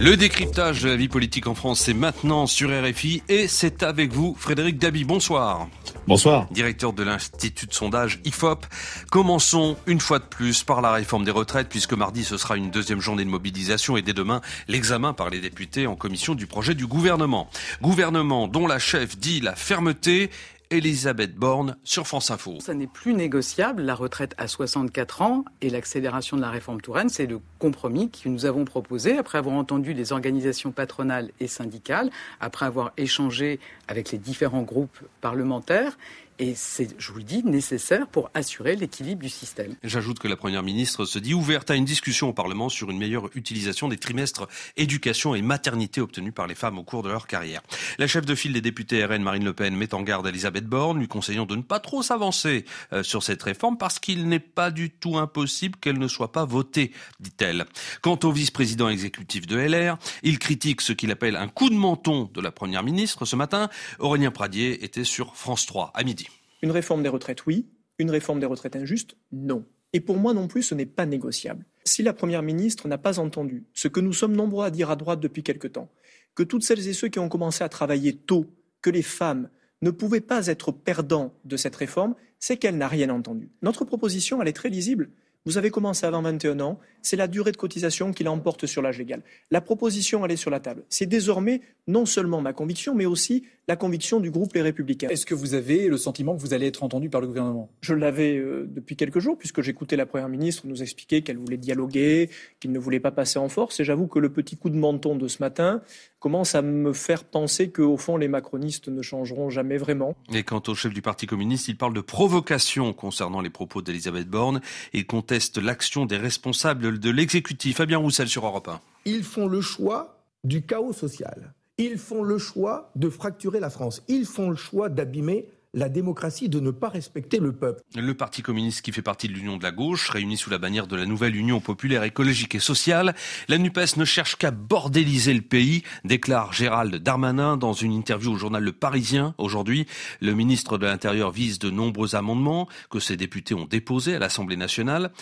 Le décryptage de la vie politique en France, c'est maintenant sur RFI et c'est avec vous, Frédéric Dabi. Bonsoir. Bonsoir. Directeur de l'Institut de sondage IFOP. Commençons une fois de plus par la réforme des retraites puisque mardi ce sera une deuxième journée de mobilisation et dès demain l'examen par les députés en commission du projet du gouvernement. Gouvernement dont la chef dit la fermeté Elisabeth Borne sur France Info. Ça n'est plus négociable, la retraite à 64 ans et l'accélération de la réforme Touraine, c'est le compromis que nous avons proposé après avoir entendu les organisations patronales et syndicales, après avoir échangé avec les différents groupes parlementaires et c'est, je vous le dis, nécessaire pour assurer l'équilibre du système. J'ajoute que la Première ministre se dit ouverte à une discussion au Parlement sur une meilleure utilisation des trimestres éducation et maternité obtenus par les femmes au cours de leur carrière. La chef de file des députés RN, Marine Le Pen, met en garde Elisabeth Borne, lui conseillant de ne pas trop s'avancer euh, sur cette réforme parce qu'il n'est pas du tout impossible qu'elle ne soit pas votée, dit-elle. Quant au vice-président exécutif de LR, il critique ce qu'il appelle un coup de menton de la Première ministre. Ce matin, Aurélien Pradier était sur France 3 à midi. Une réforme des retraites, oui. Une réforme des retraites injuste, non. Et pour moi non plus, ce n'est pas négociable. Si la Première ministre n'a pas entendu ce que nous sommes nombreux à dire à droite depuis quelque temps, que toutes celles et ceux qui ont commencé à travailler tôt, que les femmes ne pouvaient pas être perdants de cette réforme, c'est qu'elle n'a rien entendu. Notre proposition, elle est très lisible. Vous avez commencé avant 21 ans, c'est la durée de cotisation qui l'emporte sur l'âge légal. La proposition, elle est sur la table. C'est désormais non seulement ma conviction, mais aussi la conviction du groupe Les Républicains. Est-ce que vous avez le sentiment que vous allez être entendu par le gouvernement? Je l'avais euh, depuis quelques jours, puisque j'écoutais la Première ministre nous expliquer qu'elle voulait dialoguer, qu'il ne voulait pas passer en force. Et j'avoue que le petit coup de menton de ce matin commence à me faire penser qu'au fond, les macronistes ne changeront jamais vraiment. Et quant au chef du Parti communiste, il parle de provocation concernant les propos d'Elisabeth Borne et conteste l'action des responsables de l'exécutif. Fabien Roussel sur Europe 1. Ils font le choix du chaos social. Ils font le choix de fracturer la France. Ils font le choix d'abîmer la démocratie, de ne pas respecter le peuple. Le Parti communiste qui fait partie de l'Union de la gauche, réuni sous la bannière de la nouvelle Union populaire écologique et sociale, la NUPES ne cherche qu'à bordéliser le pays, déclare Gérald Darmanin dans une interview au journal Le Parisien. Aujourd'hui, le ministre de l'Intérieur vise de nombreux amendements que ses députés ont déposés à l'Assemblée nationale.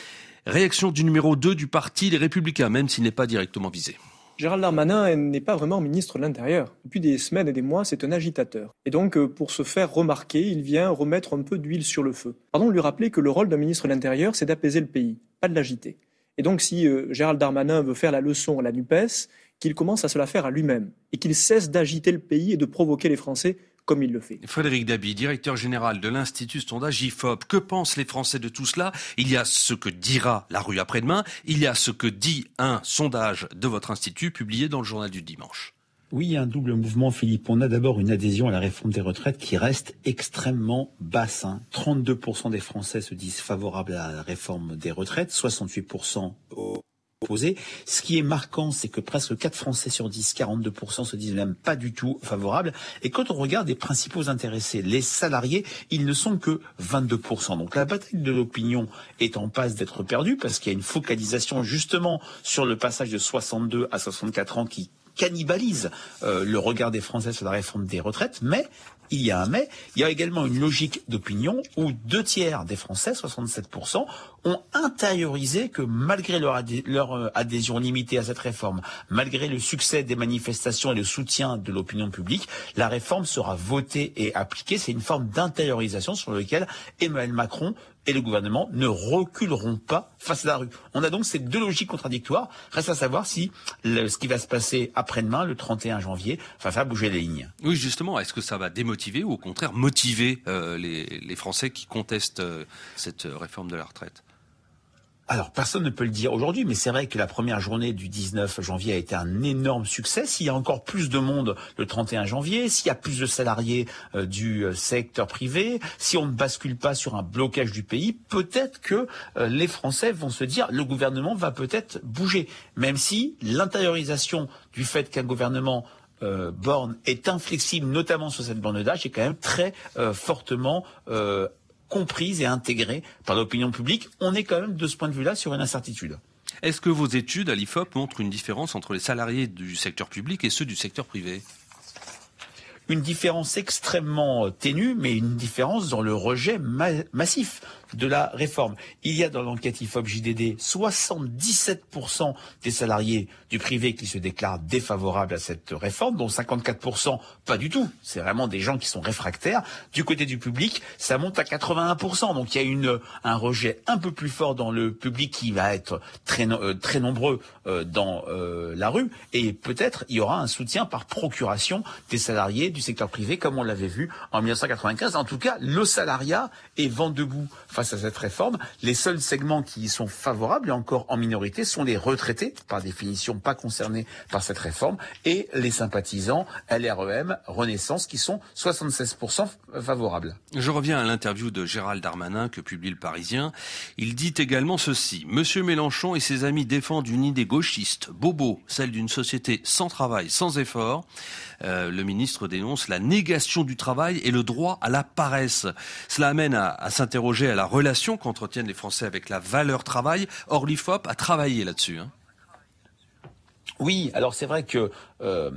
Réaction du numéro 2 du parti Les Républicains, même s'il n'est pas directement visé. Gérald Darmanin n'est pas vraiment ministre de l'Intérieur. Depuis des semaines et des mois, c'est un agitateur. Et donc, euh, pour se faire remarquer, il vient remettre un peu d'huile sur le feu. Pardon de lui rappeler que le rôle d'un ministre de l'Intérieur, c'est d'apaiser le pays, pas de l'agiter. Et donc, si euh, Gérald Darmanin veut faire la leçon à la NUPES, qu'il commence à se la faire à lui-même et qu'il cesse d'agiter le pays et de provoquer les Français comme il le fait. Frédéric Dabi, directeur général de l'Institut sondage IFOP. Que pensent les Français de tout cela? Il y a ce que dira la rue après-demain, il y a ce que dit un sondage de votre institut publié dans le journal du dimanche. Oui, il y a un double mouvement, Philippe. On a d'abord une adhésion à la réforme des retraites qui reste extrêmement basse. 32% des Français se disent favorables à la réforme des retraites, 68% au ce qui est marquant, c'est que presque 4 Français sur 10, 42% se disent même pas du tout favorables. Et quand on regarde les principaux intéressés, les salariés, ils ne sont que 22%. Donc la bataille de l'opinion est en passe d'être perdue parce qu'il y a une focalisation justement sur le passage de 62 à 64 ans qui cannibalise euh, le regard des Français sur la réforme des retraites, mais il y a un mais, il y a également une logique d'opinion où deux tiers des Français, 67%, ont intériorisé que malgré leur, leur, euh, adhésion limitée à cette réforme, malgré le succès des manifestations et le soutien de l'opinion publique, la réforme sera votée et appliquée. C'est une forme d'intériorisation sur laquelle Emmanuel Macron et le gouvernement ne reculeront pas face à la rue. On a donc ces deux logiques contradictoires. Reste à savoir si ce qui va se passer après-demain, le 31 janvier, va bouger les lignes. Oui, justement, est-ce que ça va démotiver ou au contraire motiver euh, les, Français qui contestent euh, cette réforme de la retraite? Alors, personne ne peut le dire aujourd'hui, mais c'est vrai que la première journée du 19 janvier a été un énorme succès. S'il y a encore plus de monde le 31 janvier, s'il y a plus de salariés euh, du euh, secteur privé, si on ne bascule pas sur un blocage du pays, peut-être que euh, les Français vont se dire le gouvernement va peut-être bouger. Même si l'intériorisation du fait qu'un gouvernement borne est inflexible, notamment sur cette borne d'âge, est quand même très fortement comprise et intégrée par l'opinion publique. On est quand même de ce point de vue-là sur une incertitude. Est-ce que vos études à l'IFOP montrent une différence entre les salariés du secteur public et ceux du secteur privé? Une différence extrêmement ténue, mais une différence dans le rejet massif de la réforme. Il y a dans l'enquête IFOP JDD 77% des salariés du privé qui se déclarent défavorables à cette réforme, dont 54% pas du tout. C'est vraiment des gens qui sont réfractaires. Du côté du public, ça monte à 81%. Donc il y a un rejet un peu plus fort dans le public qui va être très, euh, très nombreux euh, dans euh, la rue. Et peut-être il y aura un soutien par procuration des salariés du secteur privé, comme on l'avait vu en 1995. En tout cas, le salariat est vent debout face à cette réforme. Les seuls segments qui y sont favorables, et encore en minorité, sont les retraités, par définition pas concernés par cette réforme, et les sympathisants LREM, Renaissance, qui sont 76% favorables. Je reviens à l'interview de Gérald Darmanin que publie le Parisien. Il dit également ceci. Monsieur Mélenchon et ses amis défendent une idée gauchiste, bobo, celle d'une société sans travail, sans effort. Euh, le ministre dénonce la négation du travail et le droit à la paresse. Cela amène à, s'interroger à la relation qu'entretiennent les Français avec la valeur travail. Or, l'IFOP a travaillé là-dessus. Hein. Oui, alors c'est vrai que euh,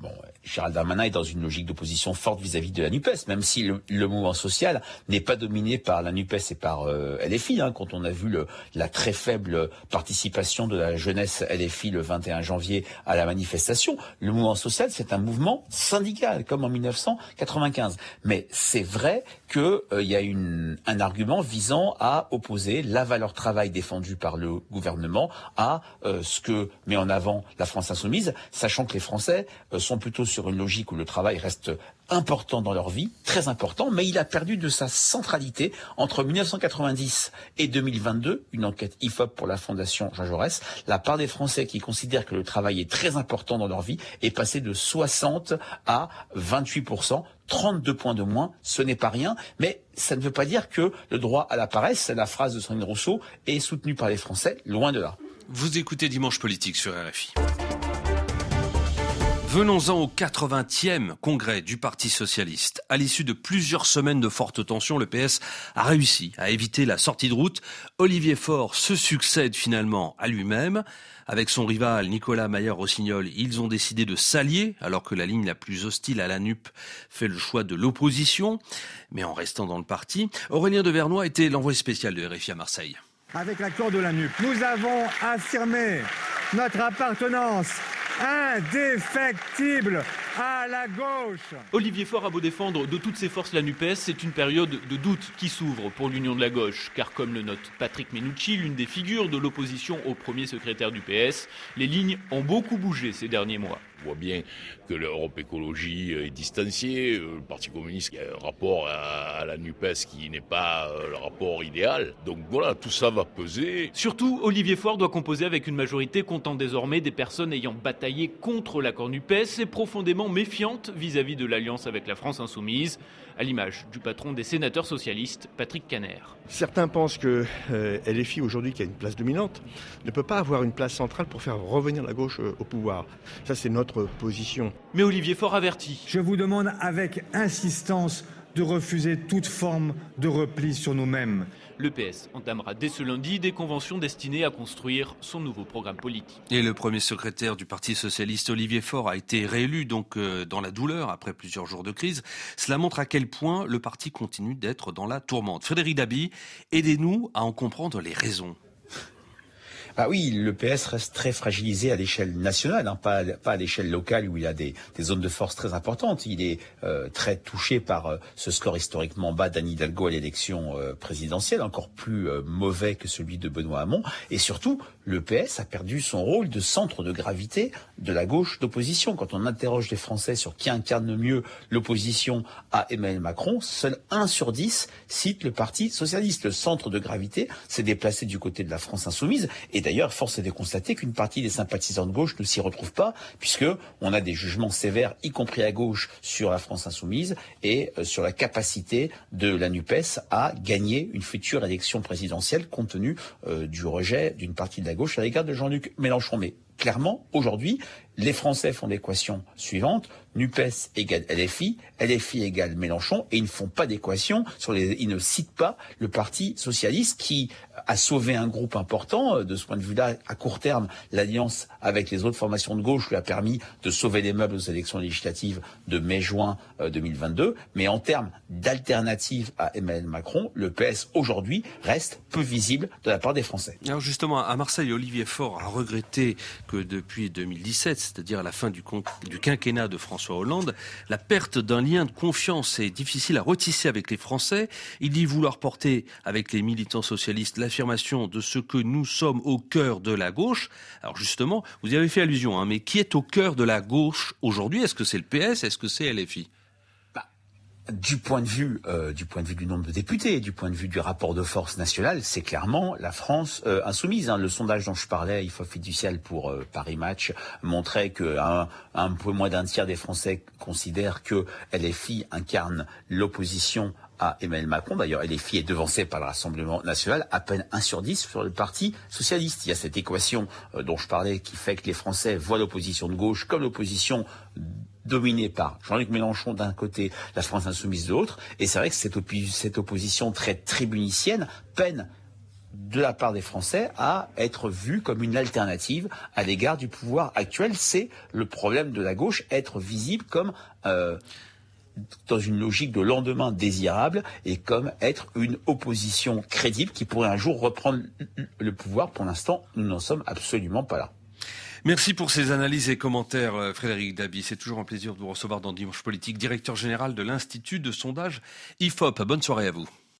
bon, Gérald Darmanin est dans une logique d'opposition forte vis-à-vis de la NUPES, même si le, mouvement social n'est pas dominé par la NUPES et par euh, LFI. Hein, quand on a vu le, la très faible participation de la jeunesse LFI le 21 janvier à la manifestation, le mouvement social, c'est un mouvement syndical, comme en 1995. Mais c'est vrai qu'il euh, y a une, un argument visant à opposer la valeur travail défendue par le gouvernement à euh, ce que met en avant la France insoumise, sachant que les Français euh, sont plutôt sur une logique où le travail reste important dans leur vie, très important, mais il a perdu de sa centralité entre 1990 et 2022, une enquête IFOP pour la Fondation Jean Jaurès, la part des Français qui considèrent que le travail est très important dans leur vie est passée de 60 à 28% 32 points de moins, ce n'est pas rien, mais ça ne veut pas dire que le droit à la paresse, la phrase de Sandrine Rousseau, est soutenu par les Français, loin de là. Vous écoutez Dimanche Politique sur RFI. Venons-en au 80e congrès du Parti socialiste. À l'issue de plusieurs semaines de fortes tensions, le PS a réussi à éviter la sortie de route. Olivier Faure se succède finalement à lui-même. Avec son rival Nicolas Maillard-Rossignol, ils ont décidé de s'allier alors que la ligne la plus hostile à la NUP fait le choix de l'opposition, mais en restant dans le parti. Aurélien de Vernois était l'envoyé spécial de RFI à Marseille. Avec l'accord de la NUP, nous avons affirmé notre appartenance indéfectible à la gauche. Olivier Faure a beau défendre de toutes ses forces la NUPES, c'est une période de doute qui s'ouvre pour l'union de la gauche, car comme le note Patrick Menucci, l'une des figures de l'opposition au premier secrétaire du PS, les lignes ont beaucoup bougé ces derniers mois. On voit bien que l'Europe écologie est distanciée, euh, le Parti communiste a un rapport à la NUPES qui n'est pas euh, le rapport idéal. Donc voilà, tout ça va peser. Surtout, Olivier Faure doit composer avec une majorité comptant désormais des personnes ayant bataillé contre l'accord NUPES et profondément méfiantes vis-à-vis de l'alliance avec la France insoumise, à l'image du patron des sénateurs socialistes, Patrick Caner. Certains pensent que euh, LFI, aujourd'hui, qui a une place dominante, ne peut pas avoir une place centrale pour faire revenir la gauche au pouvoir. Ça, c'est notre position. Mais Olivier Faure avertit. Je vous demande avec insistance de refuser toute forme de repli sur nous-mêmes. Le PS entamera dès ce lundi des conventions destinées à construire son nouveau programme politique. Et le premier secrétaire du Parti socialiste, Olivier Faure, a été réélu donc euh, dans la douleur après plusieurs jours de crise. Cela montre à quel point le parti continue d'être dans la tourmente. Frédéric Dabi, aidez-nous à en comprendre les raisons. Bah oui, le PS reste très fragilisé à l'échelle nationale, hein, pas, à l'échelle locale où il a des, zones de force très importantes. Il est euh, très touché par euh, ce score historiquement bas d'Anne Hidalgo à l'élection euh, présidentielle, encore plus mauvais que celui de Benoît Hamon. Et surtout, le PS a perdu son rôle de centre de gravité de la gauche d'opposition. Quand on interroge les Français sur qui incarne mieux l'opposition à Emmanuel Macron, seul 1 sur 10 cite le Parti socialiste. Le centre de gravité s'est déplacé du côté de la France insoumise. D'ailleurs, force est de constater qu'une partie des sympathisants de gauche ne s'y retrouve pas, puisque on a des jugements sévères, y compris à gauche, sur la France insoumise et euh, sur la capacité de la NUPES à gagner une future élection présidentielle compte tenu euh, du rejet d'une partie de la gauche à l'égard de Jean-Luc Mélenchon. Mais clairement, aujourd'hui, les Français font l'équation suivante NUPES égale LFI, LFI égale Mélenchon, et ils ne font pas d'équation sur les, ils ne citent pas le Parti socialiste qui a sauvé un groupe important. De ce point de vue-là, à court terme, l'alliance avec les autres formations de gauche lui a permis de sauver les meubles aux élections législatives de mai-juin 2022. Euh, Mais en termes d'alternative à Emmanuel Macron, le PS aujourd'hui reste peu visible de la part des Français. Alors justement, à Marseille, Olivier Faure a regretté que depuis 2017, c'est-à-dire à la fin du, quinquennat de François Hollande, la perte d'un lien de confiance est difficile à retisser avec les Français. Il dit vouloir porter avec les militants socialistes l'affirmation de ce que nous sommes au cœur de la gauche. Alors justement, vous y avez fait allusion, hein, mais qui est au cœur de la gauche aujourd'hui? Est-ce que c'est le PS Est-ce que c'est LFI du point de vue euh, du point de vue du nombre de députés, du point de vue du rapport de force national, c'est clairement la France euh, insoumise. Hein. Le sondage dont je parlais, il faut fiducial pour euh, Paris Match, montrait que un, un peu moins d'un tiers des Français considèrent que LFI incarne l'opposition à Emmanuel Macron. D'ailleurs, LFI est devancé par le Rassemblement national, à peine 1 sur 10 sur le Parti socialiste. Il y a cette équation dont je parlais qui fait que les Français voient l'opposition de gauche comme l'opposition dominée par Jean-Luc Mélenchon d'un côté, la France insoumise de l'autre. Et c'est vrai que cette, opposition très tribunicienne peine de la part des Français à être vue comme une alternative à l'égard du pouvoir actuel. C'est le problème de la gauche, être visible comme euh, dans une logique de lendemain désirable et comme être une opposition crédible qui pourrait un jour reprendre le pouvoir. Pour l'instant, nous n'en sommes absolument pas là. Merci pour ces analyses et commentaires, euh, Frédéric Dabi. C'est toujours un plaisir de vous recevoir dans Dimanche Politique, directeur général de l'Institut de sondage IFOP. Bonne soirée à vous.